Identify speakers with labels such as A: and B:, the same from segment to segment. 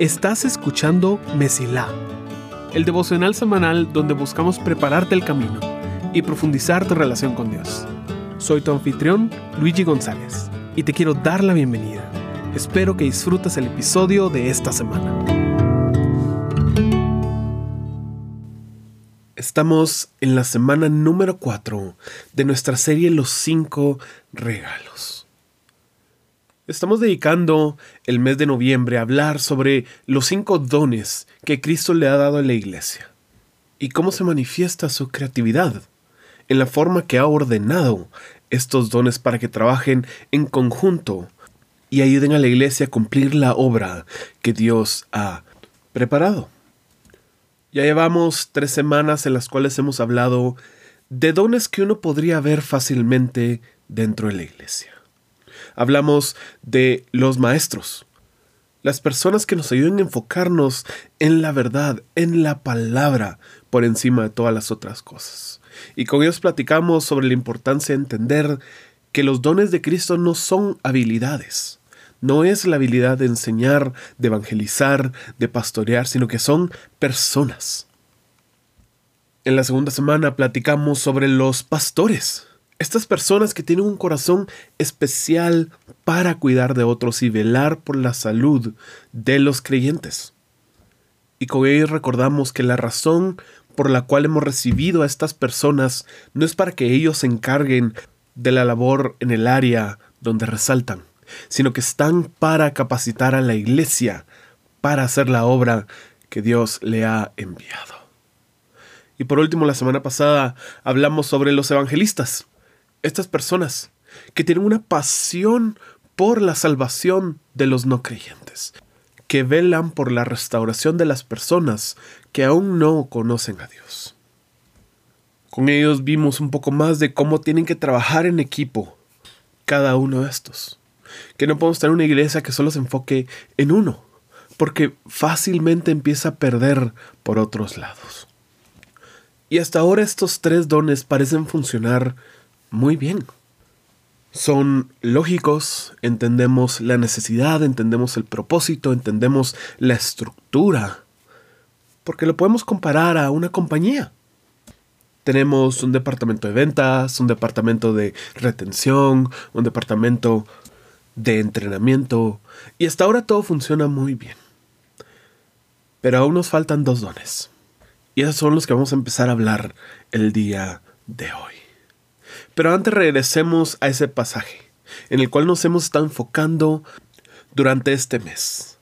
A: Estás escuchando Mesilá, el devocional semanal donde buscamos prepararte el camino y profundizar tu relación con Dios. Soy tu anfitrión, Luigi González, y te quiero dar la bienvenida. Espero que disfrutes el episodio de esta semana. Estamos en la semana número 4 de nuestra serie Los 5 regalos. Estamos dedicando el mes de noviembre a hablar sobre los cinco dones que Cristo le ha dado a la iglesia y cómo se manifiesta su creatividad en la forma que ha ordenado estos dones para que trabajen en conjunto y ayuden a la iglesia a cumplir la obra que Dios ha preparado. Ya llevamos tres semanas en las cuales hemos hablado de dones que uno podría ver fácilmente dentro de la iglesia hablamos de los maestros, las personas que nos ayudan a enfocarnos en la verdad, en la palabra, por encima de todas las otras cosas. Y con ellos platicamos sobre la importancia de entender que los dones de Cristo no son habilidades, no es la habilidad de enseñar, de evangelizar, de pastorear, sino que son personas. En la segunda semana platicamos sobre los pastores, estas personas que tienen un corazón especial para cuidar de otros y velar por la salud de los creyentes. Y con ellos recordamos que la razón por la cual hemos recibido a estas personas no es para que ellos se encarguen de la labor en el área donde resaltan, sino que están para capacitar a la iglesia para hacer la obra que Dios le ha enviado. Y por último, la semana pasada hablamos sobre los evangelistas estas personas que tienen una pasión por la salvación de los no creyentes, que velan por la restauración de las personas que aún no conocen a Dios. Con ellos vimos un poco más de cómo tienen que trabajar en equipo cada uno de estos. Que no podemos tener una iglesia que solo se enfoque en uno, porque fácilmente empieza a perder por otros lados. Y hasta ahora estos tres dones parecen funcionar muy bien. Son lógicos, entendemos la necesidad, entendemos el propósito, entendemos la estructura, porque lo podemos comparar a una compañía. Tenemos un departamento de ventas, un departamento de retención, un departamento de entrenamiento, y hasta ahora todo funciona muy bien. Pero aún nos faltan dos dones. Y esos son los que vamos a empezar a hablar el día de hoy. Pero antes regresemos a ese pasaje, en el cual nos hemos estado enfocando durante este mes,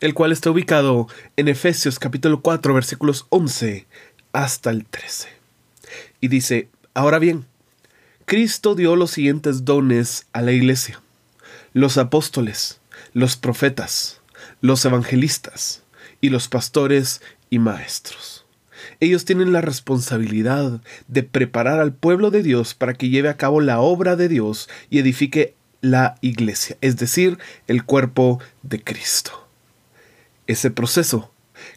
A: el cual está ubicado en Efesios capítulo 4 versículos 11 hasta el 13. Y dice, ahora bien, Cristo dio los siguientes dones a la iglesia, los apóstoles, los profetas, los evangelistas y los pastores y maestros ellos tienen la responsabilidad de preparar al pueblo de Dios para que lleve a cabo la obra de Dios y edifique la iglesia, es decir, el cuerpo de Cristo. Ese proceso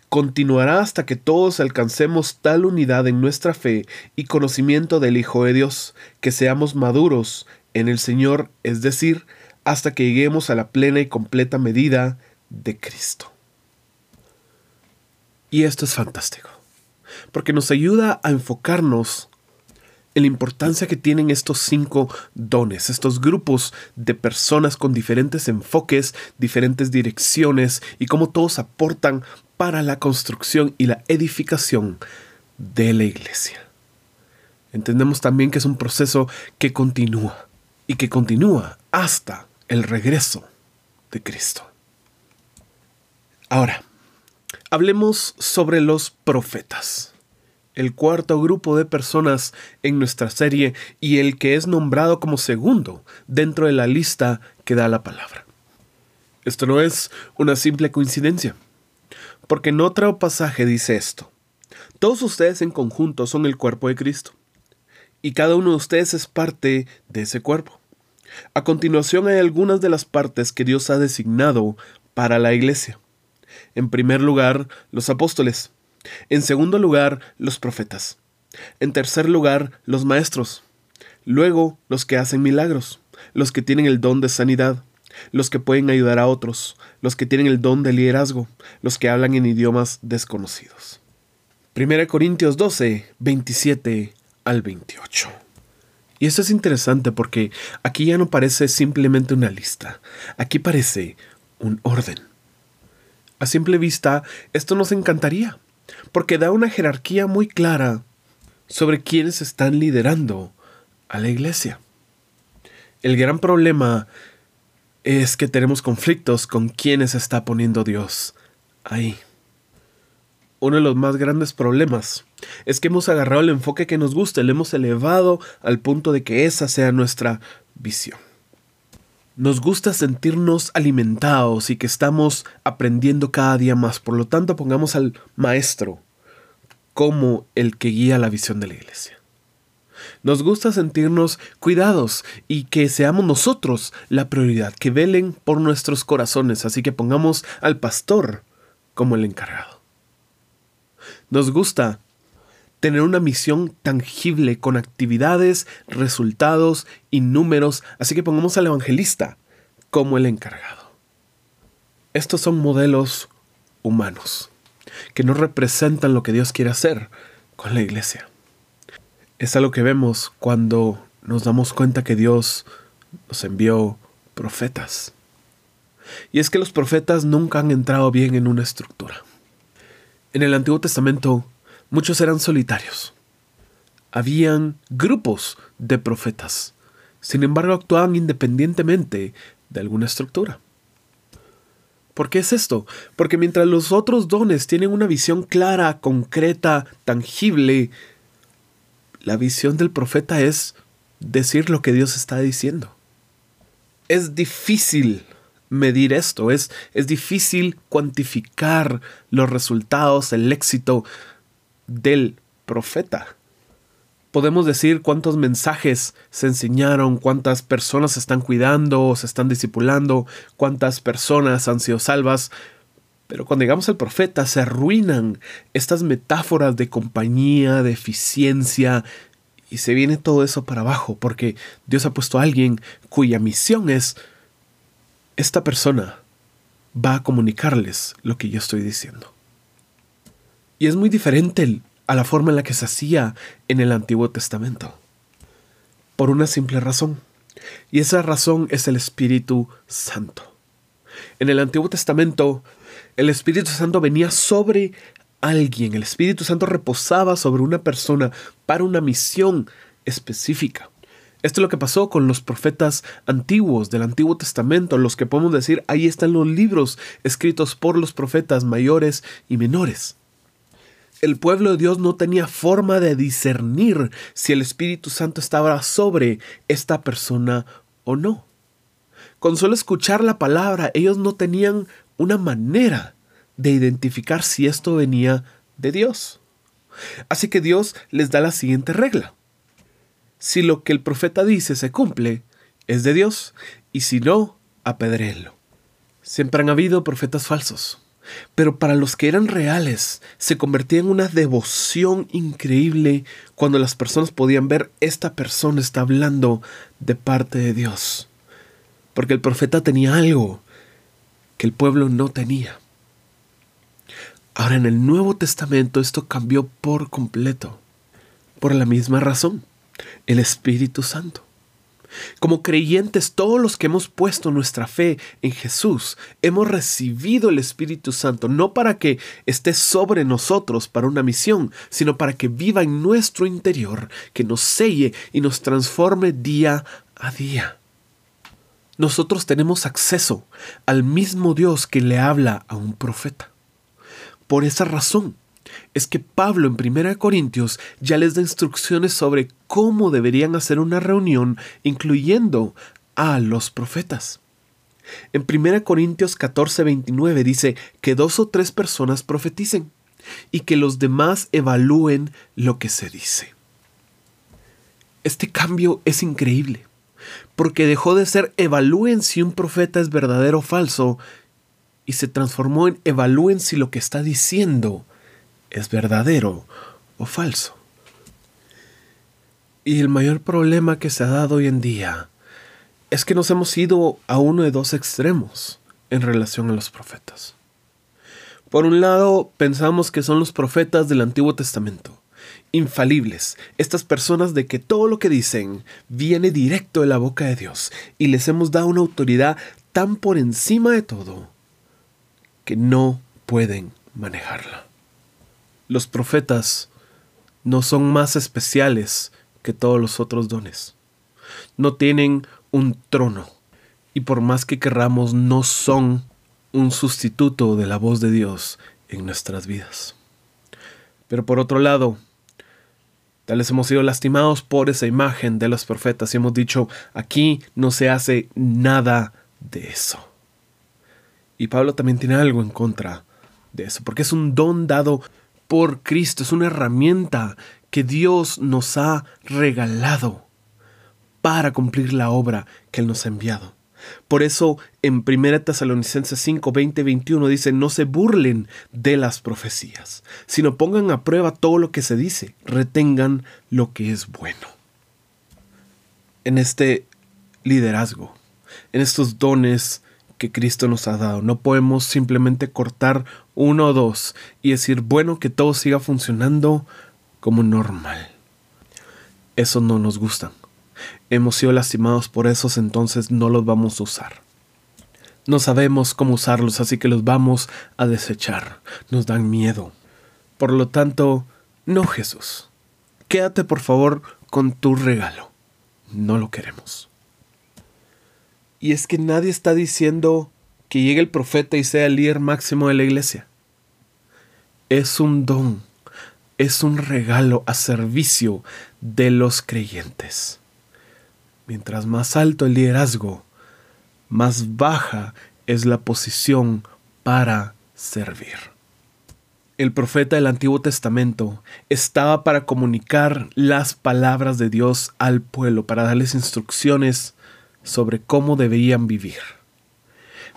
A: continuará hasta que todos alcancemos tal unidad en nuestra fe y conocimiento del Hijo de Dios, que seamos maduros en el Señor, es decir, hasta que lleguemos a la plena y completa medida de Cristo. Y esto es fantástico porque nos ayuda a enfocarnos en la importancia que tienen estos cinco dones, estos grupos de personas con diferentes enfoques, diferentes direcciones y cómo todos aportan para la construcción y la edificación de la iglesia. Entendemos también que es un proceso que continúa y que continúa hasta el regreso de Cristo. Ahora, hablemos sobre los profetas el cuarto grupo de personas en nuestra serie y el que es nombrado como segundo dentro de la lista que da la palabra. Esto no es una simple coincidencia, porque en otro pasaje dice esto. Todos ustedes en conjunto son el cuerpo de Cristo, y cada uno de ustedes es parte de ese cuerpo. A continuación hay algunas de las partes que Dios ha designado para la iglesia. En primer lugar, los apóstoles, en segundo lugar, los profetas. En tercer lugar, los maestros. Luego, los que hacen milagros, los que tienen el don de sanidad. los que pueden ayudar a otros, los que tienen el don de liderazgo, los que hablan en idiomas desconocidos. 1 Corintios 12, 27 al 28. Y eso es interesante porque aquí ya no parece simplemente una lista, aquí parece un orden. A simple vista, esto nos encantaría, porque da una jerarquía muy clara sobre quienes están liderando a la iglesia. El gran problema es que tenemos conflictos con quienes está poniendo Dios ahí. Uno de los más grandes problemas es que hemos agarrado el enfoque que nos gusta, le hemos elevado al punto de que esa sea nuestra visión. Nos gusta sentirnos alimentados y que estamos aprendiendo cada día más. Por lo tanto, pongamos al maestro como el que guía la visión de la iglesia. Nos gusta sentirnos cuidados y que seamos nosotros la prioridad, que velen por nuestros corazones, así que pongamos al pastor como el encargado. Nos gusta tener una misión tangible con actividades, resultados y números, así que pongamos al evangelista como el encargado. Estos son modelos humanos que no representan lo que Dios quiere hacer con la iglesia. Es algo que vemos cuando nos damos cuenta que Dios nos envió profetas. Y es que los profetas nunca han entrado bien en una estructura. En el Antiguo Testamento muchos eran solitarios. Habían grupos de profetas. Sin embargo, actuaban independientemente de alguna estructura. ¿Por qué es esto? Porque mientras los otros dones tienen una visión clara, concreta, tangible, la visión del profeta es decir lo que Dios está diciendo. Es difícil medir esto, es, es difícil cuantificar los resultados, el éxito del profeta. Podemos decir cuántos mensajes se enseñaron, cuántas personas se están cuidando, se están discipulando, cuántas personas han sido salvas, pero cuando llegamos al profeta se arruinan estas metáforas de compañía, de eficiencia, y se viene todo eso para abajo, porque Dios ha puesto a alguien cuya misión es, esta persona va a comunicarles lo que yo estoy diciendo. Y es muy diferente a la forma en la que se hacía en el Antiguo Testamento. Por una simple razón. Y esa razón es el Espíritu Santo. En el Antiguo Testamento, el Espíritu Santo venía sobre alguien. El Espíritu Santo reposaba sobre una persona para una misión específica. Esto es lo que pasó con los profetas antiguos del Antiguo Testamento, los que podemos decir ahí están los libros escritos por los profetas mayores y menores el pueblo de Dios no tenía forma de discernir si el Espíritu Santo estaba sobre esta persona o no. Con solo escuchar la palabra, ellos no tenían una manera de identificar si esto venía de Dios. Así que Dios les da la siguiente regla. Si lo que el profeta dice se cumple, es de Dios, y si no, apedréenlo. Siempre han habido profetas falsos pero para los que eran reales, se convertía en una devoción increíble cuando las personas podían ver esta persona está hablando de parte de Dios. Porque el profeta tenía algo que el pueblo no tenía. Ahora en el Nuevo Testamento esto cambió por completo. Por la misma razón, el Espíritu Santo. Como creyentes, todos los que hemos puesto nuestra fe en Jesús, hemos recibido el Espíritu Santo, no para que esté sobre nosotros para una misión, sino para que viva en nuestro interior, que nos selle y nos transforme día a día. Nosotros tenemos acceso al mismo Dios que le habla a un profeta. Por esa razón, es que Pablo en 1 Corintios ya les da instrucciones sobre cómo deberían hacer una reunión incluyendo a los profetas. En 1 Corintios 14, 29 dice que dos o tres personas profeticen y que los demás evalúen lo que se dice. Este cambio es increíble, porque dejó de ser evalúen si un profeta es verdadero o falso y se transformó en evalúen si lo que está diciendo es verdadero o falso. Y el mayor problema que se ha dado hoy en día es que nos hemos ido a uno de dos extremos en relación a los profetas. Por un lado, pensamos que son los profetas del Antiguo Testamento, infalibles, estas personas de que todo lo que dicen viene directo de la boca de Dios y les hemos dado una autoridad tan por encima de todo que no pueden manejarla. Los profetas no son más especiales que todos los otros dones. No tienen un trono y por más que querramos no son un sustituto de la voz de Dios en nuestras vidas. Pero por otro lado, Tal vez hemos sido lastimados por esa imagen de los profetas y hemos dicho, aquí no se hace nada de eso. Y Pablo también tiene algo en contra de eso, porque es un don dado por Cristo, es una herramienta que Dios nos ha regalado para cumplir la obra que Él nos ha enviado. Por eso en 1 Tesalonicenses 5, 20, 21 dice, no se burlen de las profecías, sino pongan a prueba todo lo que se dice, retengan lo que es bueno. En este liderazgo, en estos dones que Cristo nos ha dado, no podemos simplemente cortar uno o dos y decir, bueno, que todo siga funcionando como normal. Eso no nos gusta hemos sido lastimados por esos, entonces no los vamos a usar. No sabemos cómo usarlos, así que los vamos a desechar. Nos dan miedo. Por lo tanto, no Jesús. Quédate por favor con tu regalo. No lo queremos. Y es que nadie está diciendo que llegue el profeta y sea el líder máximo de la iglesia. Es un don, es un regalo a servicio de los creyentes. Mientras más alto el liderazgo, más baja es la posición para servir. El profeta del Antiguo Testamento estaba para comunicar las palabras de Dios al pueblo, para darles instrucciones sobre cómo debían vivir.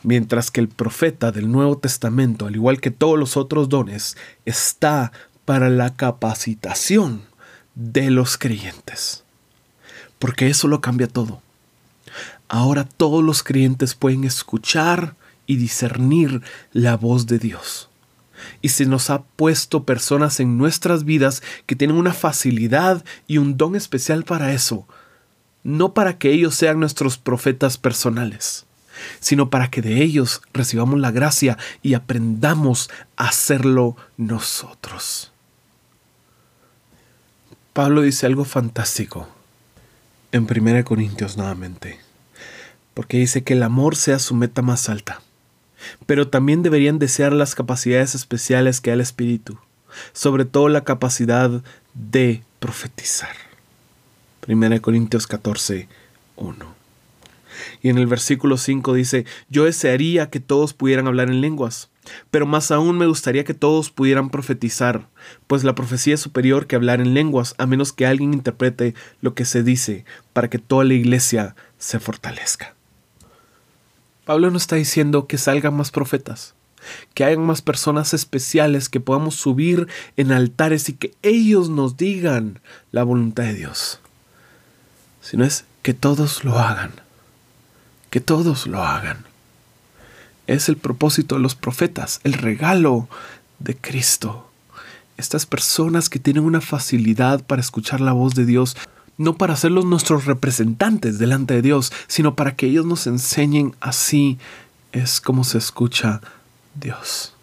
A: Mientras que el profeta del Nuevo Testamento, al igual que todos los otros dones, está para la capacitación de los creyentes porque eso lo cambia todo. Ahora todos los creyentes pueden escuchar y discernir la voz de Dios. Y se nos ha puesto personas en nuestras vidas que tienen una facilidad y un don especial para eso, no para que ellos sean nuestros profetas personales, sino para que de ellos recibamos la gracia y aprendamos a hacerlo nosotros. Pablo dice algo fantástico en 1 Corintios nuevamente, porque dice que el amor sea su meta más alta, pero también deberían desear las capacidades especiales que da el Espíritu, sobre todo la capacidad de profetizar. 1 Corintios 14, 1. Y en el versículo 5 dice, yo desearía que todos pudieran hablar en lenguas, pero más aún me gustaría que todos pudieran profetizar, pues la profecía es superior que hablar en lenguas, a menos que alguien interprete lo que se dice, para que toda la iglesia se fortalezca. Pablo no está diciendo que salgan más profetas, que hayan más personas especiales que podamos subir en altares y que ellos nos digan la voluntad de Dios, sino es que todos lo hagan, que todos lo hagan es el propósito de los profetas, el regalo de Cristo. Estas personas que tienen una facilidad para escuchar la voz de Dios, no para serlos nuestros representantes delante de Dios, sino para que ellos nos enseñen así es como se escucha Dios.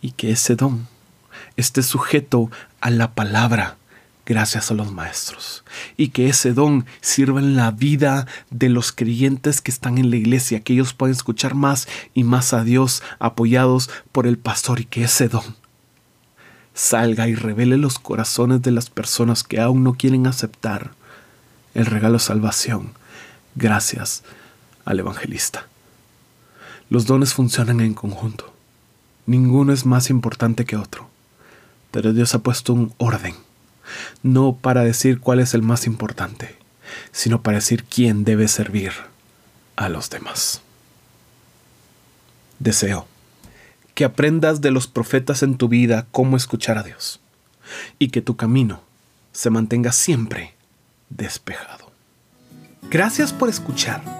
A: Y que ese don esté sujeto a la palabra gracias a los maestros. Y que ese don sirva en la vida de los creyentes que están en la iglesia, que ellos puedan escuchar más y más a Dios apoyados por el pastor y que ese don salga y revele los corazones de las personas que aún no quieren aceptar el regalo de salvación gracias al evangelista. Los dones funcionan en conjunto. Ninguno es más importante que otro, pero Dios ha puesto un orden no para decir cuál es el más importante, sino para decir quién debe servir a los demás. Deseo que aprendas de los profetas en tu vida cómo escuchar a Dios y que tu camino se mantenga siempre despejado.
B: Gracias por escuchar.